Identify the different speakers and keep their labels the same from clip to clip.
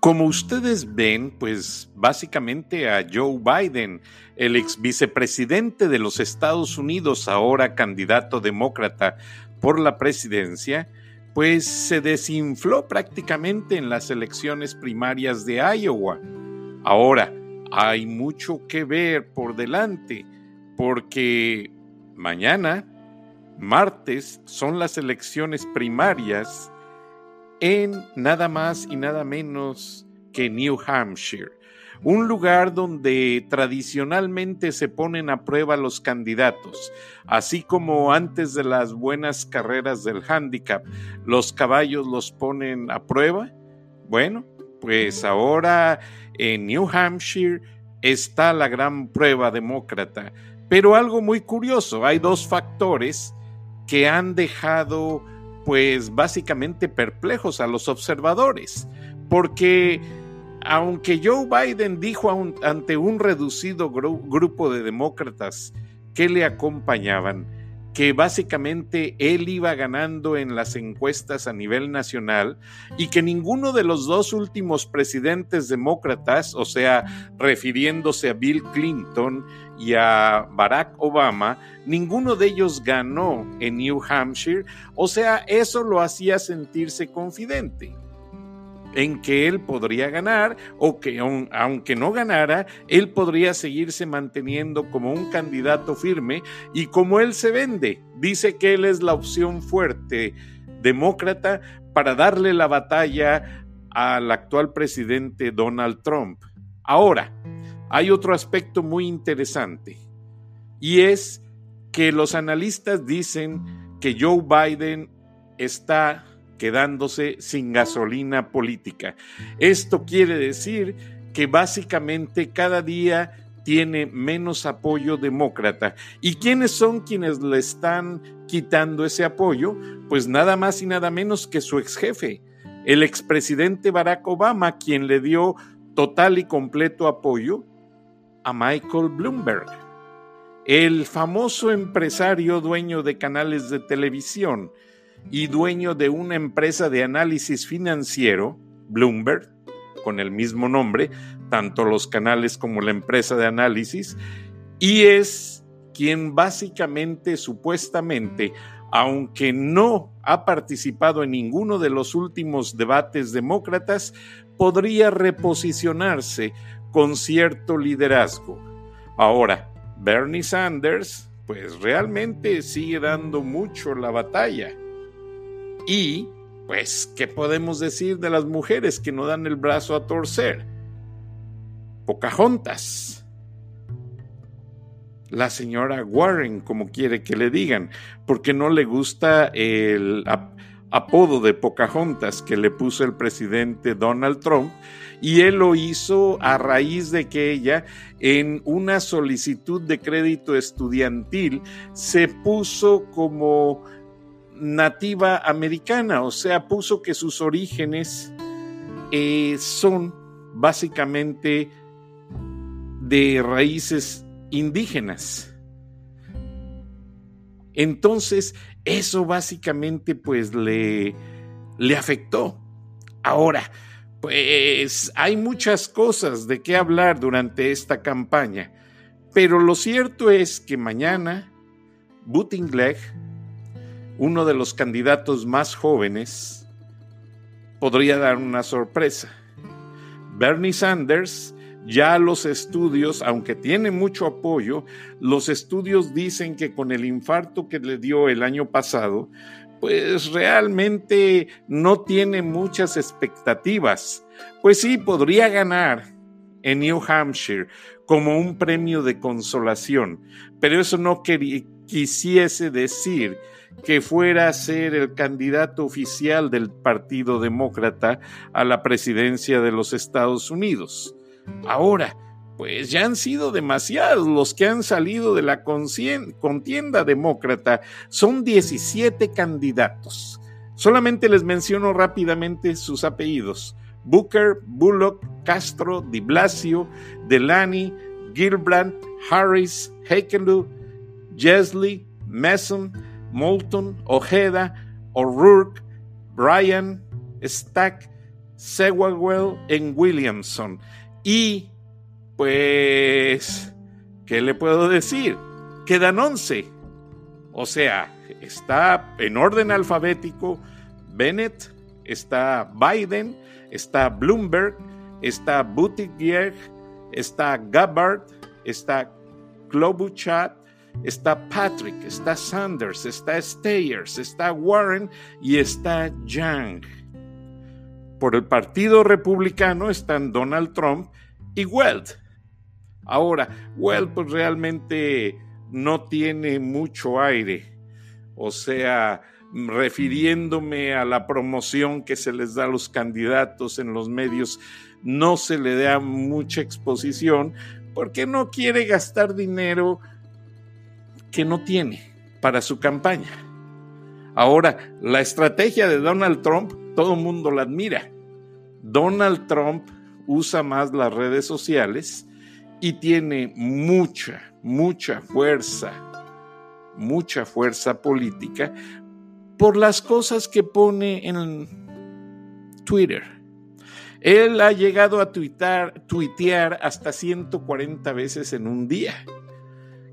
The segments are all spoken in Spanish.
Speaker 1: Como ustedes ven, pues básicamente a Joe Biden, el ex vicepresidente de los Estados Unidos, ahora candidato demócrata por la presidencia, pues se desinfló prácticamente en las elecciones primarias de Iowa. Ahora, hay mucho que ver por delante, porque mañana, martes, son las elecciones primarias en nada más y nada menos que New Hampshire, un lugar donde tradicionalmente se ponen a prueba los candidatos, así como antes de las buenas carreras del handicap, los caballos los ponen a prueba. Bueno, pues ahora en New Hampshire está la gran prueba demócrata. Pero algo muy curioso, hay dos factores que han dejado pues básicamente perplejos a los observadores, porque aunque Joe Biden dijo ante un reducido grupo de demócratas que le acompañaban, que básicamente él iba ganando en las encuestas a nivel nacional y que ninguno de los dos últimos presidentes demócratas, o sea, refiriéndose a Bill Clinton y a Barack Obama, ninguno de ellos ganó en New Hampshire, o sea, eso lo hacía sentirse confidente en que él podría ganar o que aunque no ganara, él podría seguirse manteniendo como un candidato firme y como él se vende, dice que él es la opción fuerte demócrata para darle la batalla al actual presidente Donald Trump. Ahora, hay otro aspecto muy interesante y es que los analistas dicen que Joe Biden está quedándose sin gasolina política. Esto quiere decir que básicamente cada día tiene menos apoyo demócrata. ¿Y quiénes son quienes le están quitando ese apoyo? Pues nada más y nada menos que su ex jefe, el expresidente Barack Obama, quien le dio total y completo apoyo a Michael Bloomberg, el famoso empresario dueño de canales de televisión, y dueño de una empresa de análisis financiero, Bloomberg, con el mismo nombre, tanto los canales como la empresa de análisis, y es quien básicamente, supuestamente, aunque no ha participado en ninguno de los últimos debates demócratas, podría reposicionarse con cierto liderazgo. Ahora, Bernie Sanders, pues realmente sigue dando mucho la batalla. Y, pues, ¿qué podemos decir de las mujeres que no dan el brazo a torcer? Pocahontas. La señora Warren, como quiere que le digan, porque no le gusta el apodo de Pocahontas que le puso el presidente Donald Trump, y él lo hizo a raíz de que ella en una solicitud de crédito estudiantil se puso como nativa americana, o sea, puso que sus orígenes eh, son básicamente de raíces indígenas. Entonces, eso básicamente pues le, le afectó. Ahora, pues hay muchas cosas de qué hablar durante esta campaña, pero lo cierto es que mañana Buttigieg uno de los candidatos más jóvenes podría dar una sorpresa. Bernie Sanders, ya los estudios, aunque tiene mucho apoyo, los estudios dicen que con el infarto que le dio el año pasado, pues realmente no tiene muchas expectativas. Pues sí, podría ganar en New Hampshire como un premio de consolación, pero eso no quisiese decir que fuera a ser el candidato oficial del Partido Demócrata a la presidencia de los Estados Unidos. Ahora, pues ya han sido demasiados los que han salido de la contienda demócrata. Son 17 candidatos. Solamente les menciono rápidamente sus apellidos. Booker, Bullock, Castro, Di Blasio, Delany, Gilbrand, Harris, Heckenlu, Jesley, Mason, Moulton, Ojeda, O'Rourke, Bryan, Stack, Sewell en Williamson. Y pues, ¿qué le puedo decir? Quedan 11. O sea, está en orden alfabético Bennett, está Biden, está Bloomberg, está Buttigieg, está Gabbard, está Klobuchar, está Patrick, está Sanders, está Stayers, está Warren y está Young. Por el Partido Republicano están Donald Trump y Weld. Ahora, Weld pues realmente no tiene mucho aire. O sea, refiriéndome a la promoción que se les da a los candidatos en los medios, no se le da mucha exposición porque no quiere gastar dinero que no tiene para su campaña. Ahora, la estrategia de Donald Trump, todo el mundo la admira. Donald Trump usa más las redes sociales y tiene mucha, mucha fuerza, mucha fuerza política por las cosas que pone en Twitter. Él ha llegado a tuitear hasta 140 veces en un día.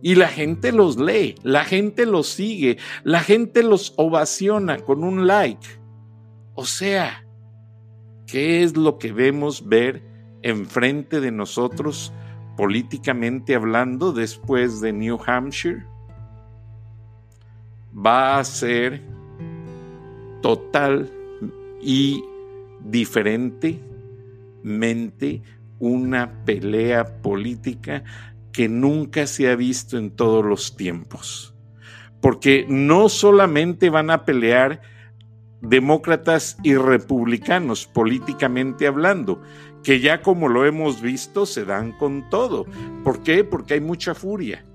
Speaker 1: Y la gente los lee, la gente los sigue, la gente los ovaciona con un like. O sea, ¿qué es lo que vemos ver enfrente de nosotros políticamente hablando después de New Hampshire? Va a ser total y diferentemente una pelea política que nunca se ha visto en todos los tiempos. Porque no solamente van a pelear demócratas y republicanos políticamente hablando, que ya como lo hemos visto se dan con todo. ¿Por qué? Porque hay mucha furia.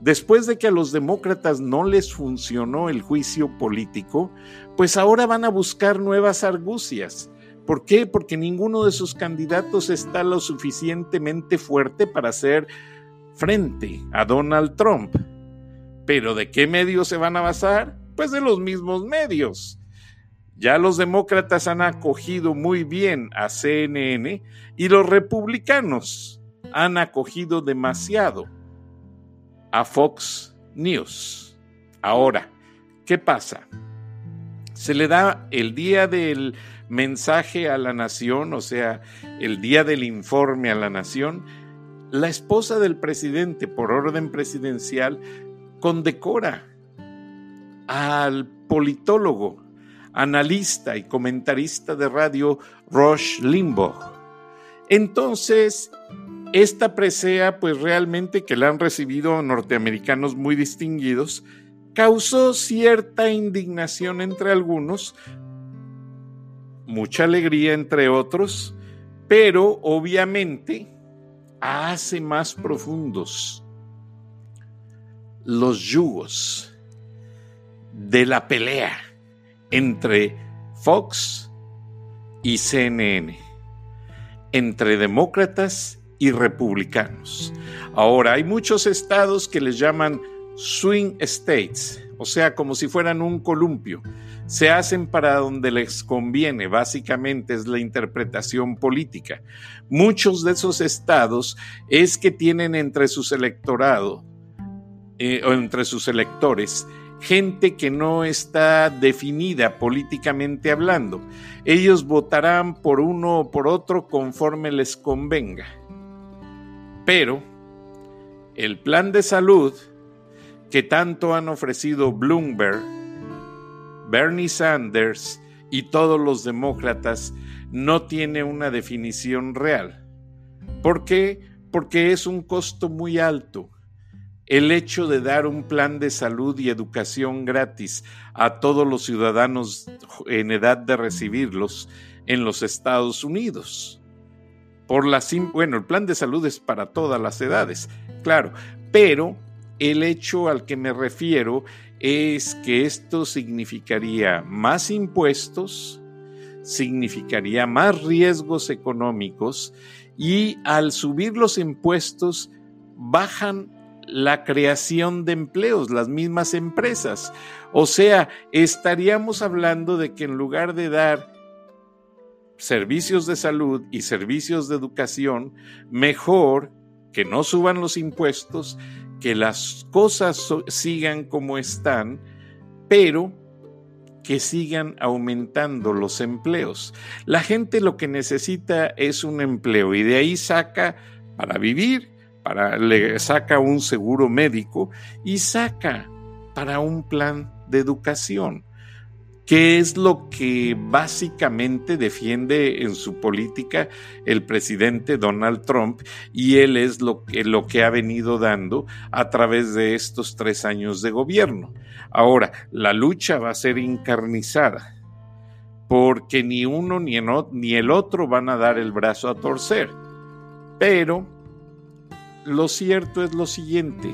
Speaker 1: Después de que a los demócratas no les funcionó el juicio político, pues ahora van a buscar nuevas argucias. ¿Por qué? Porque ninguno de sus candidatos está lo suficientemente fuerte para ser frente a Donald Trump. ¿Pero de qué medios se van a basar? Pues de los mismos medios. Ya los demócratas han acogido muy bien a CNN y los republicanos han acogido demasiado a Fox News. Ahora, ¿qué pasa? Se le da el día del mensaje a la nación, o sea, el día del informe a la nación, la esposa del presidente, por orden presidencial, condecora al politólogo, analista y comentarista de radio Rush Limbaugh. Entonces, esta presea, pues realmente que la han recibido norteamericanos muy distinguidos, causó cierta indignación entre algunos, mucha alegría entre otros, pero obviamente hace más profundos los yugos de la pelea entre Fox y CNN, entre demócratas y republicanos. Ahora, hay muchos estados que les llaman swing states, o sea, como si fueran un columpio se hacen para donde les conviene, básicamente es la interpretación política. Muchos de esos estados es que tienen entre sus electorado eh, o entre sus electores gente que no está definida políticamente hablando. Ellos votarán por uno o por otro conforme les convenga. Pero el plan de salud que tanto han ofrecido Bloomberg, Bernie Sanders y todos los demócratas no tiene una definición real. ¿Por qué? Porque es un costo muy alto. El hecho de dar un plan de salud y educación gratis a todos los ciudadanos en edad de recibirlos en los Estados Unidos. Por la bueno, el plan de salud es para todas las edades, claro, pero el hecho al que me refiero es que esto significaría más impuestos, significaría más riesgos económicos y al subir los impuestos bajan la creación de empleos, las mismas empresas. O sea, estaríamos hablando de que en lugar de dar servicios de salud y servicios de educación, mejor que no suban los impuestos, que las cosas sigan como están, pero que sigan aumentando los empleos. La gente lo que necesita es un empleo y de ahí saca para vivir, para le saca un seguro médico y saca para un plan de educación. ¿Qué es lo que básicamente defiende en su política el presidente Donald Trump? Y él es lo que, ha venido dando a través de estos tres años de gobierno. Ahora, la lucha va a ser encarnizada, porque ni uno ni el otro van a dar el brazo a torcer. Pero lo cierto es lo siguiente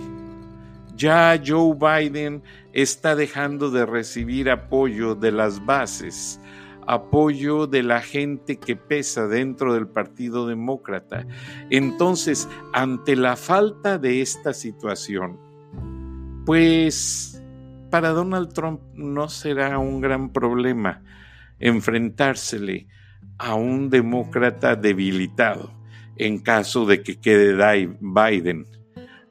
Speaker 1: ya Joe Biden está dejando de recibir apoyo de las bases, apoyo de la gente que pesa dentro del Partido Demócrata. Entonces, ante la falta de esta situación, pues para Donald Trump no será un gran problema enfrentársele a un demócrata debilitado en caso de que quede Biden.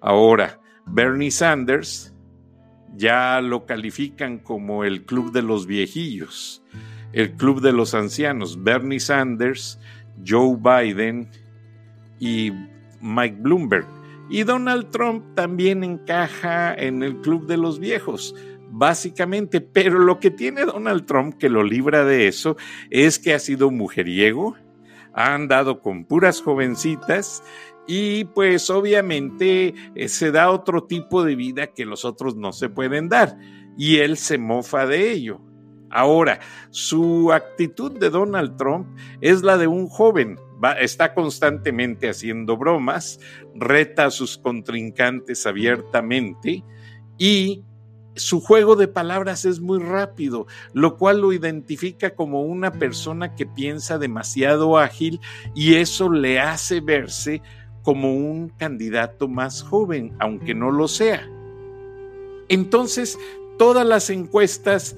Speaker 1: Ahora, Bernie Sanders ya lo califican como el club de los viejillos, el club de los ancianos. Bernie Sanders, Joe Biden y Mike Bloomberg. Y Donald Trump también encaja en el club de los viejos, básicamente. Pero lo que tiene Donald Trump que lo libra de eso es que ha sido mujeriego, ha andado con puras jovencitas y pues obviamente eh, se da otro tipo de vida que los otros no se pueden dar y él se mofa de ello. Ahora, su actitud de Donald Trump es la de un joven, está constantemente haciendo bromas, reta a sus contrincantes abiertamente y su juego de palabras es muy rápido, lo cual lo identifica como una persona que piensa demasiado ágil y eso le hace verse como un candidato más joven, aunque no lo sea. Entonces, todas las encuestas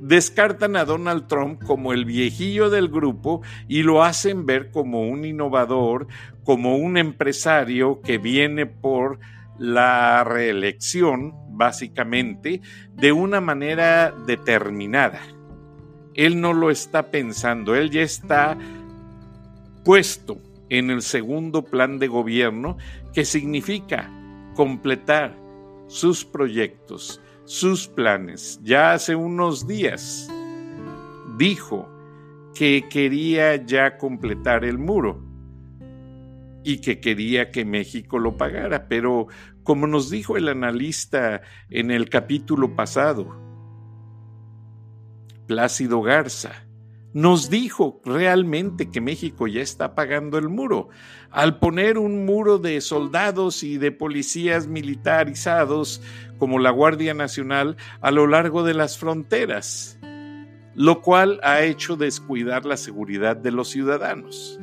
Speaker 1: descartan a Donald Trump como el viejillo del grupo y lo hacen ver como un innovador, como un empresario que viene por la reelección, básicamente, de una manera determinada. Él no lo está pensando, él ya está puesto en el segundo plan de gobierno, que significa completar sus proyectos, sus planes. Ya hace unos días dijo que quería ya completar el muro y que quería que México lo pagara, pero como nos dijo el analista en el capítulo pasado, Plácido Garza, nos dijo realmente que México ya está pagando el muro. Al poner un muro de soldados y de policías militarizados como la Guardia Nacional a lo largo de las fronteras, lo cual ha hecho descuidar la seguridad de los ciudadanos.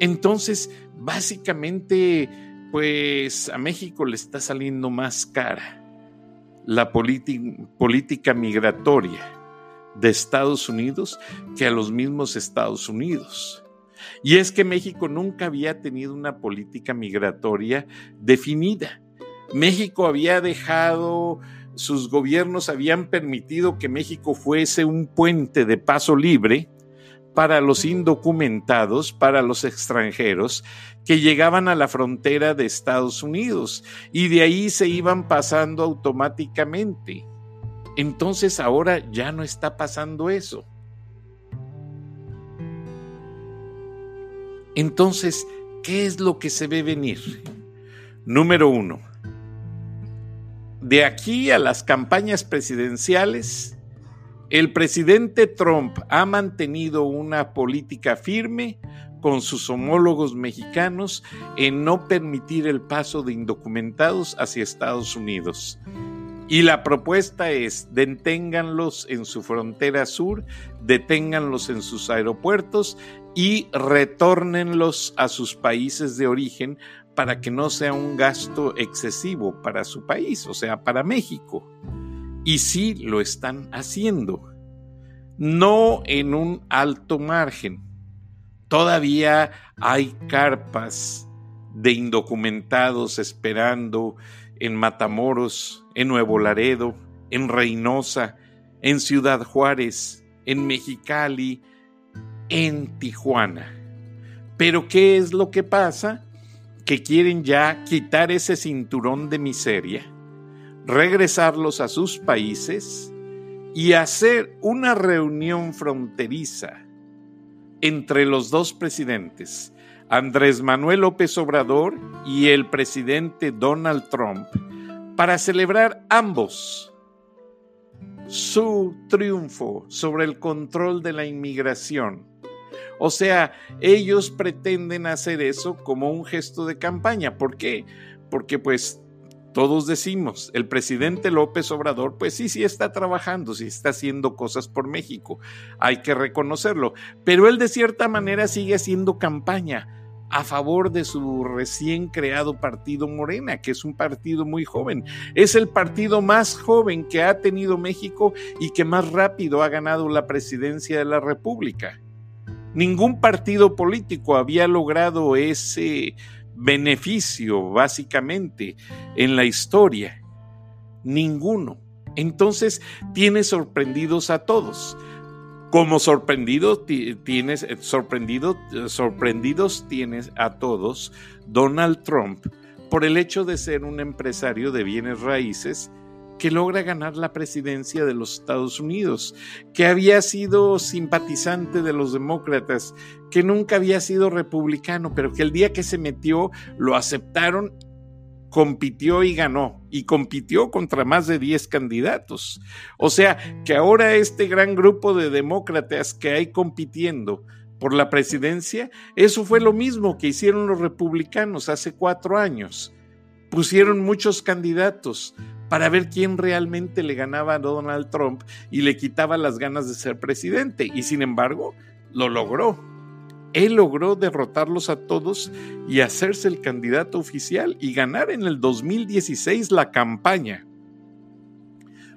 Speaker 1: Entonces, básicamente, pues a México le está saliendo más cara la política migratoria de Estados Unidos que a los mismos Estados Unidos. Y es que México nunca había tenido una política migratoria definida. México había dejado, sus gobiernos habían permitido que México fuese un puente de paso libre para los indocumentados, para los extranjeros que llegaban a la frontera de Estados Unidos y de ahí se iban pasando automáticamente. Entonces ahora ya no está pasando eso. Entonces, ¿qué es lo que se ve venir? Número uno, de aquí a las campañas presidenciales, el presidente Trump ha mantenido una política firme con sus homólogos mexicanos en no permitir el paso de indocumentados hacia Estados Unidos. Y la propuesta es, deténganlos en su frontera sur, deténganlos en sus aeropuertos y retórnenlos a sus países de origen para que no sea un gasto excesivo para su país, o sea, para México. Y sí lo están haciendo, no en un alto margen, Todavía hay carpas de indocumentados esperando en Matamoros, en Nuevo Laredo, en Reynosa, en Ciudad Juárez, en Mexicali, en Tijuana. Pero ¿qué es lo que pasa? Que quieren ya quitar ese cinturón de miseria, regresarlos a sus países y hacer una reunión fronteriza entre los dos presidentes, Andrés Manuel López Obrador y el presidente Donald Trump, para celebrar ambos su triunfo sobre el control de la inmigración. O sea, ellos pretenden hacer eso como un gesto de campaña. ¿Por qué? Porque pues todos decimos, el presidente López Obrador, pues sí, sí está trabajando, sí está haciendo cosas por México, hay que reconocerlo, pero él de cierta manera sigue haciendo campaña a favor de su recién creado partido Morena, que es un partido muy joven. Es el partido más joven que ha tenido México y que más rápido ha ganado la presidencia de la República. Ningún partido político había logrado ese beneficio, básicamente, en la historia. Ninguno. Entonces tiene sorprendidos a todos. Como sorprendido tienes, eh, eh, sorprendidos tienes a todos Donald Trump por el hecho de ser un empresario de bienes raíces que logra ganar la presidencia de los Estados Unidos, que había sido simpatizante de los demócratas, que nunca había sido republicano, pero que el día que se metió lo aceptaron, compitió y ganó, y compitió contra más de 10 candidatos. O sea, que ahora este gran grupo de demócratas que hay compitiendo, por la presidencia, eso fue lo mismo que hicieron los republicanos hace cuatro años. Pusieron muchos candidatos, para ver quién realmente le ganaba a Donald Trump y le quitaba las ganas de ser presidente. Y sin embargo, lo logró. Él logró derrotarlos a todos y hacerse el candidato oficial y ganar en el 2016 la campaña.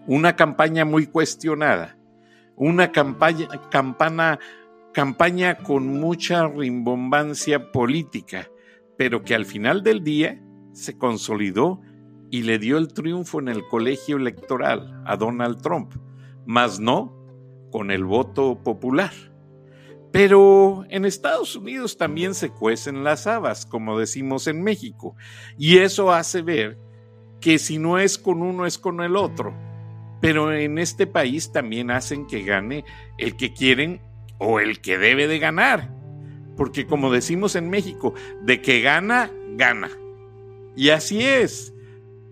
Speaker 1: Una campaña muy cuestionada, una campaña, campana, campaña con mucha rimbombancia política, pero que al final del día se consolidó y le dio el triunfo en el colegio electoral a Donald Trump, mas no con el voto popular. Pero en Estados Unidos también se cuecen las habas, como decimos en México, y eso hace ver que si no es con uno es con el otro. Pero en este país también hacen que gane el que quieren o el que debe de ganar. Porque como decimos en México, de que gana, gana. Y así es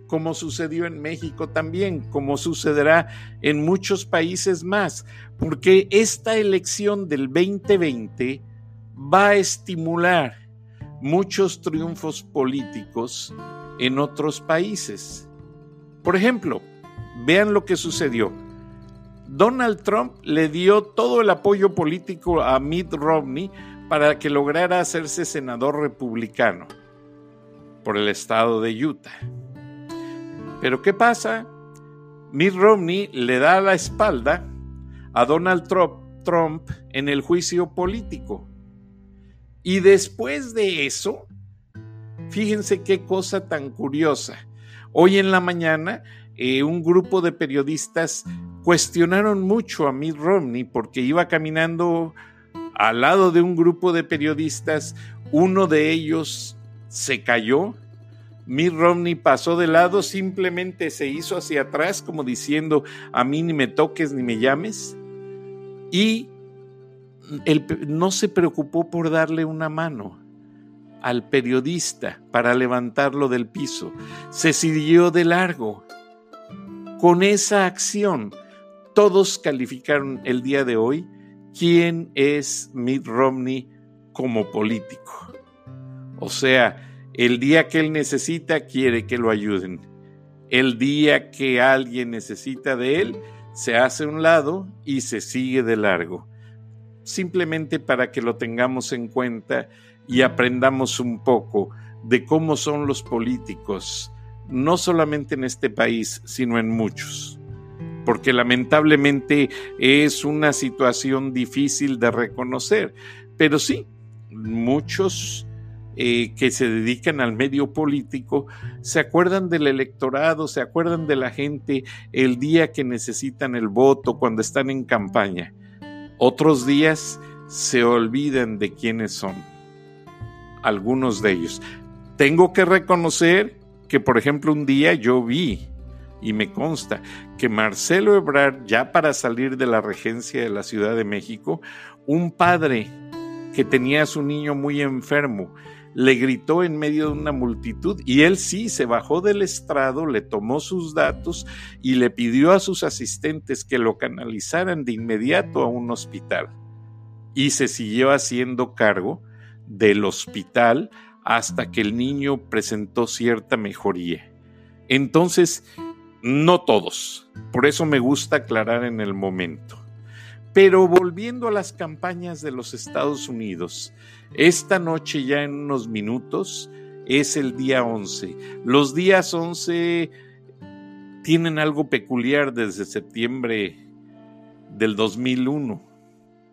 Speaker 1: como sucedió en México también, como sucederá en muchos países más, porque esta elección del 2020 va a estimular muchos triunfos políticos en otros países. Por ejemplo, vean lo que sucedió. Donald Trump le dio todo el apoyo político a Mitt Romney para que lograra hacerse senador republicano por el estado de Utah. Pero ¿qué pasa? Mitt Romney le da la espalda a Donald Trump en el juicio político. Y después de eso, fíjense qué cosa tan curiosa. Hoy en la mañana, eh, un grupo de periodistas cuestionaron mucho a Mitt Romney porque iba caminando al lado de un grupo de periodistas. Uno de ellos se cayó Mitt Romney pasó de lado, simplemente se hizo hacia atrás como diciendo, a mí ni me toques ni me llames. Y él no se preocupó por darle una mano al periodista para levantarlo del piso. Se siguió de largo. Con esa acción, todos calificaron el día de hoy quién es Mitt Romney como político. O sea, el día que él necesita, quiere que lo ayuden. El día que alguien necesita de él, se hace un lado y se sigue de largo. Simplemente para que lo tengamos en cuenta y aprendamos un poco de cómo son los políticos, no solamente en este país, sino en muchos. Porque lamentablemente es una situación difícil de reconocer. Pero sí, muchos eh, que se dedican al medio político se acuerdan del electorado, se acuerdan de la gente el día que necesitan el voto, cuando están en campaña. Otros días se olvidan de quiénes son, algunos de ellos. Tengo que reconocer que, por ejemplo, un día yo vi, y me consta, que Marcelo Ebrard, ya para salir de la regencia de la Ciudad de México, un padre que tenía a su niño muy enfermo, le gritó en medio de una multitud y él sí se bajó del estrado, le tomó sus datos y le pidió a sus asistentes que lo canalizaran de inmediato a un hospital. Y se siguió haciendo cargo del hospital hasta que el niño presentó cierta mejoría. Entonces, no todos. Por eso me gusta aclarar en el momento. Pero volviendo a las campañas de los Estados Unidos, esta noche ya en unos minutos es el día 11. Los días 11 tienen algo peculiar desde septiembre del 2001.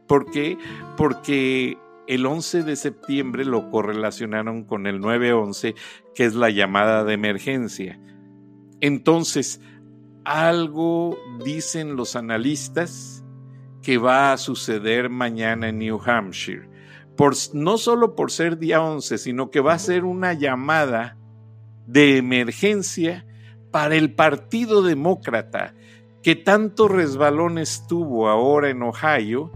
Speaker 1: ¿Por qué? Porque el 11 de septiembre lo correlacionaron con el 911, que es la llamada de emergencia. Entonces, algo dicen los analistas que va a suceder mañana en New Hampshire. Por, no solo por ser día 11, sino que va a ser una llamada de emergencia para el Partido Demócrata, que tantos resbalones tuvo ahora en Ohio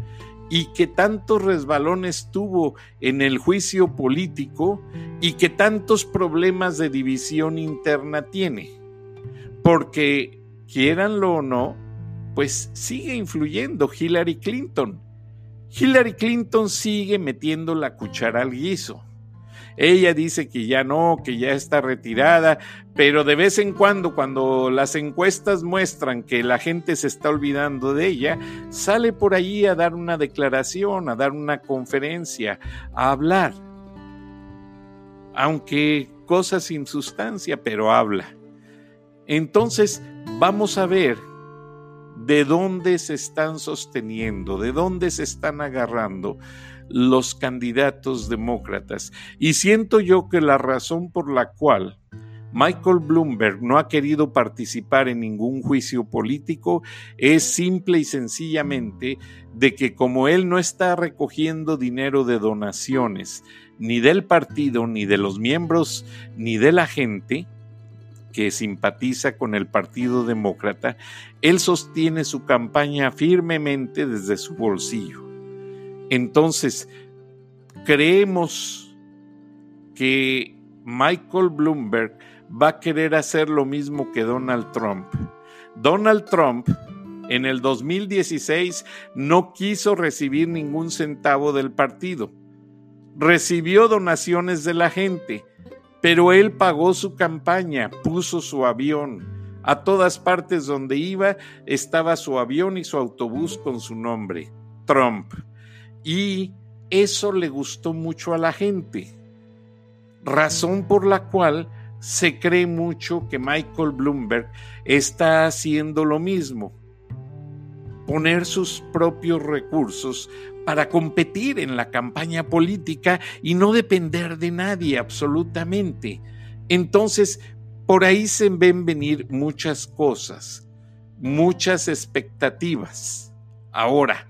Speaker 1: y que tantos resbalones tuvo en el juicio político y que tantos problemas de división interna tiene. Porque, quieranlo o no, pues sigue influyendo Hillary Clinton. Hillary Clinton sigue metiendo la cuchara al guiso. Ella dice que ya no, que ya está retirada, pero de vez en cuando, cuando las encuestas muestran que la gente se está olvidando de ella, sale por allí a dar una declaración, a dar una conferencia, a hablar. Aunque cosas sin sustancia, pero habla. Entonces, vamos a ver de dónde se están sosteniendo, de dónde se están agarrando los candidatos demócratas. Y siento yo que la razón por la cual Michael Bloomberg no ha querido participar en ningún juicio político es simple y sencillamente de que como él no está recogiendo dinero de donaciones, ni del partido, ni de los miembros, ni de la gente, que simpatiza con el Partido Demócrata, él sostiene su campaña firmemente desde su bolsillo. Entonces, creemos que Michael Bloomberg va a querer hacer lo mismo que Donald Trump. Donald Trump en el 2016 no quiso recibir ningún centavo del partido. Recibió donaciones de la gente pero él pagó su campaña, puso su avión. A todas partes donde iba estaba su avión y su autobús con su nombre, Trump. Y eso le gustó mucho a la gente, razón por la cual se cree mucho que Michael Bloomberg está haciendo lo mismo, poner sus propios recursos para competir en la campaña política y no depender de nadie absolutamente. Entonces, por ahí se ven venir muchas cosas, muchas expectativas. Ahora,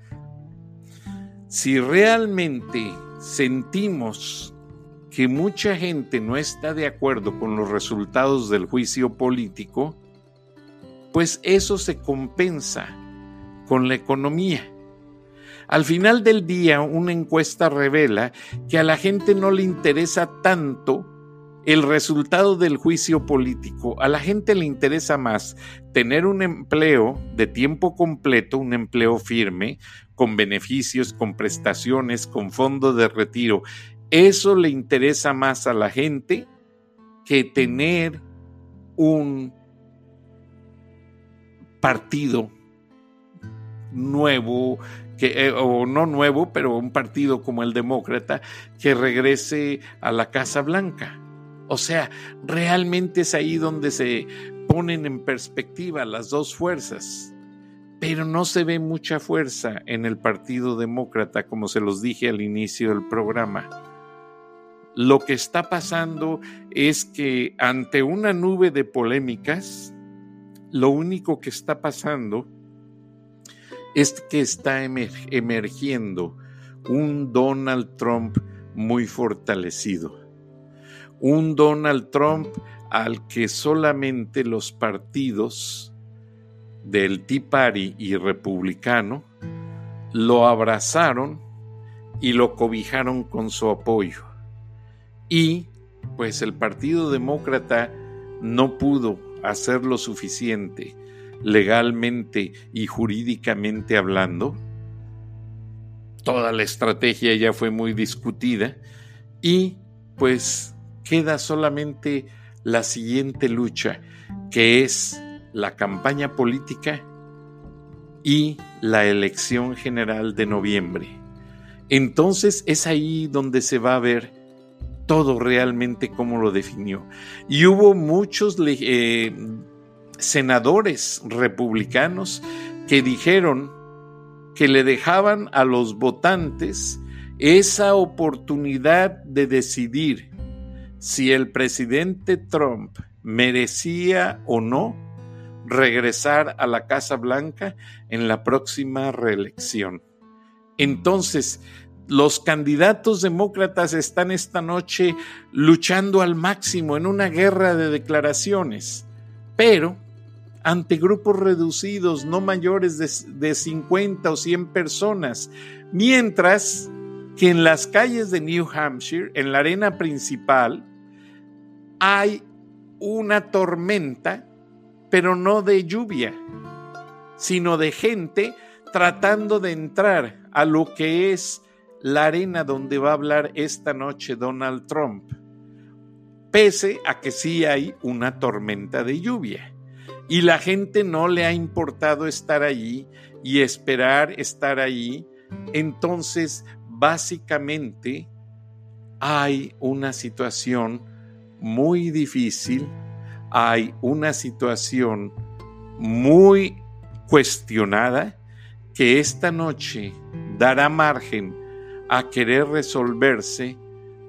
Speaker 1: si realmente sentimos que mucha gente no está de acuerdo con los resultados del juicio político, pues eso se compensa con la economía. Al final del día, una encuesta revela que a la gente no le interesa tanto el resultado del juicio político. A la gente le interesa más tener un empleo de tiempo completo, un empleo firme, con beneficios, con prestaciones, con fondo de retiro. Eso le interesa más a la gente que tener un partido nuevo, eh, o no nuevo, pero un partido como el demócrata, que regrese a la Casa Blanca. O sea, realmente es ahí donde se ponen en perspectiva las dos fuerzas. pero no se ve mucha fuerza en el Partido Demócrata, como se los dije al inicio del programa. Lo que está pasando es que ante una nube de polémicas, lo único que está pasando es que está emergiendo un Donald Trump muy fortalecido. Un Donald Trump al que solamente los partidos del Tea Party y republicano lo abrazaron y lo cobijaron con su apoyo. Y pues el Partido Demócrata no pudo hacer lo suficiente legalmente y jurídicamente hablando. Toda la estrategia ya fue muy discutida y pues queda solamente la siguiente lucha, que es la campaña política y la elección general de noviembre. Entonces es ahí donde se va a ver todo realmente cómo lo definió. Y hubo muchos eh, senadores republicanos que dijeron que le dejaban a los votantes esa oportunidad de decidir si el presidente Trump merecía o no regresar a la Casa Blanca en la próxima reelección. Entonces, los candidatos demócratas están esta noche luchando al máximo en una guerra de declaraciones, pero ante grupos reducidos, no mayores de, 50 o 100 personas, mientras que en las calles de New Hampshire, en la arena principal, hay una tormenta, pero no de lluvia, sino de gente tratando de entrar a lo que es la arena donde va a hablar esta noche Donald Trump, pese a que sí hay una tormenta de lluvia y la gente no le ha importado estar allí y esperar estar allí, entonces básicamente hay una situación muy difícil, hay una situación muy cuestionada que esta noche dará margen a querer resolverse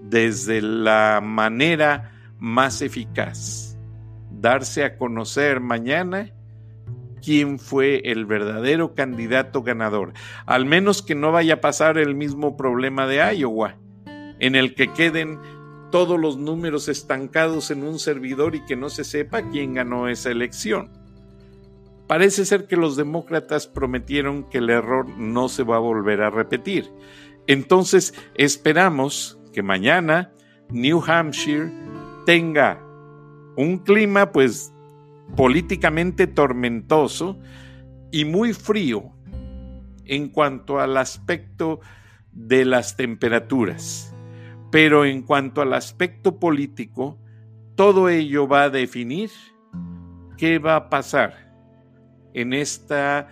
Speaker 1: desde la manera más eficaz darse a conocer mañana quién fue el verdadero candidato ganador. Al menos que no vaya a pasar el mismo problema de Iowa, en el que queden todos los números estancados en un servidor y que no se sepa quién ganó esa elección. Parece ser que los demócratas prometieron que el error no se va a volver a repetir. Entonces esperamos que mañana New Hampshire tenga un clima pues políticamente tormentoso y muy frío en cuanto al aspecto de las temperaturas. Pero en cuanto al aspecto político, todo ello va a definir qué va a pasar en esta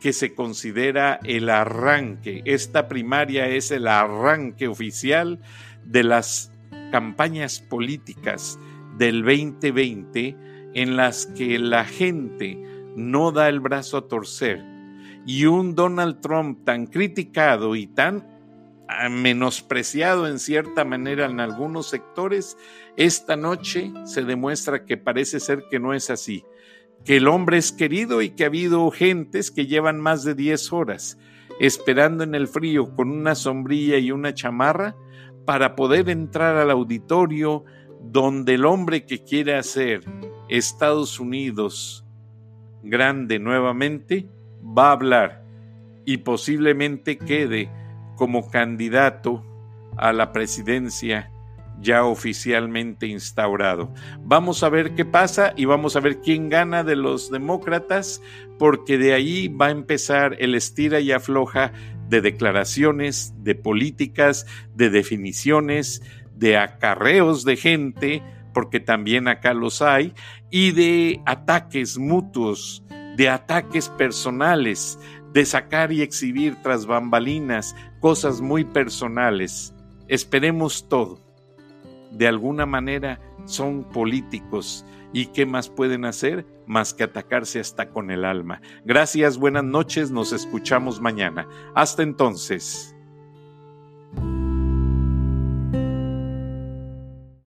Speaker 1: que se considera el arranque. Esta primaria es el arranque oficial de las campañas políticas del 2020 en las que la gente no da el brazo a torcer y un Donald Trump tan criticado y tan ah, menospreciado en cierta manera en algunos sectores, esta noche se demuestra que parece ser que no es así, que el hombre es querido y que ha habido gentes que llevan más de 10 horas esperando en el frío con una sombrilla y una chamarra para poder entrar al auditorio donde el hombre que quiere hacer Estados Unidos grande nuevamente va a hablar y posiblemente quede como candidato a la presidencia ya oficialmente instaurado. Vamos a ver qué pasa y vamos a ver quién gana de los demócratas, porque de ahí va a empezar el estira y afloja de declaraciones, de políticas, de definiciones, de acarreos de gente, porque también acá los hay, y de ataques mutuos, de ataques personales, de sacar y exhibir tras bambalinas cosas muy personales. Esperemos todo, de alguna manera son políticos. ¿Y qué más pueden hacer? Más que atacarse hasta con el alma. Gracias, buenas noches, nos escuchamos mañana. Hasta entonces.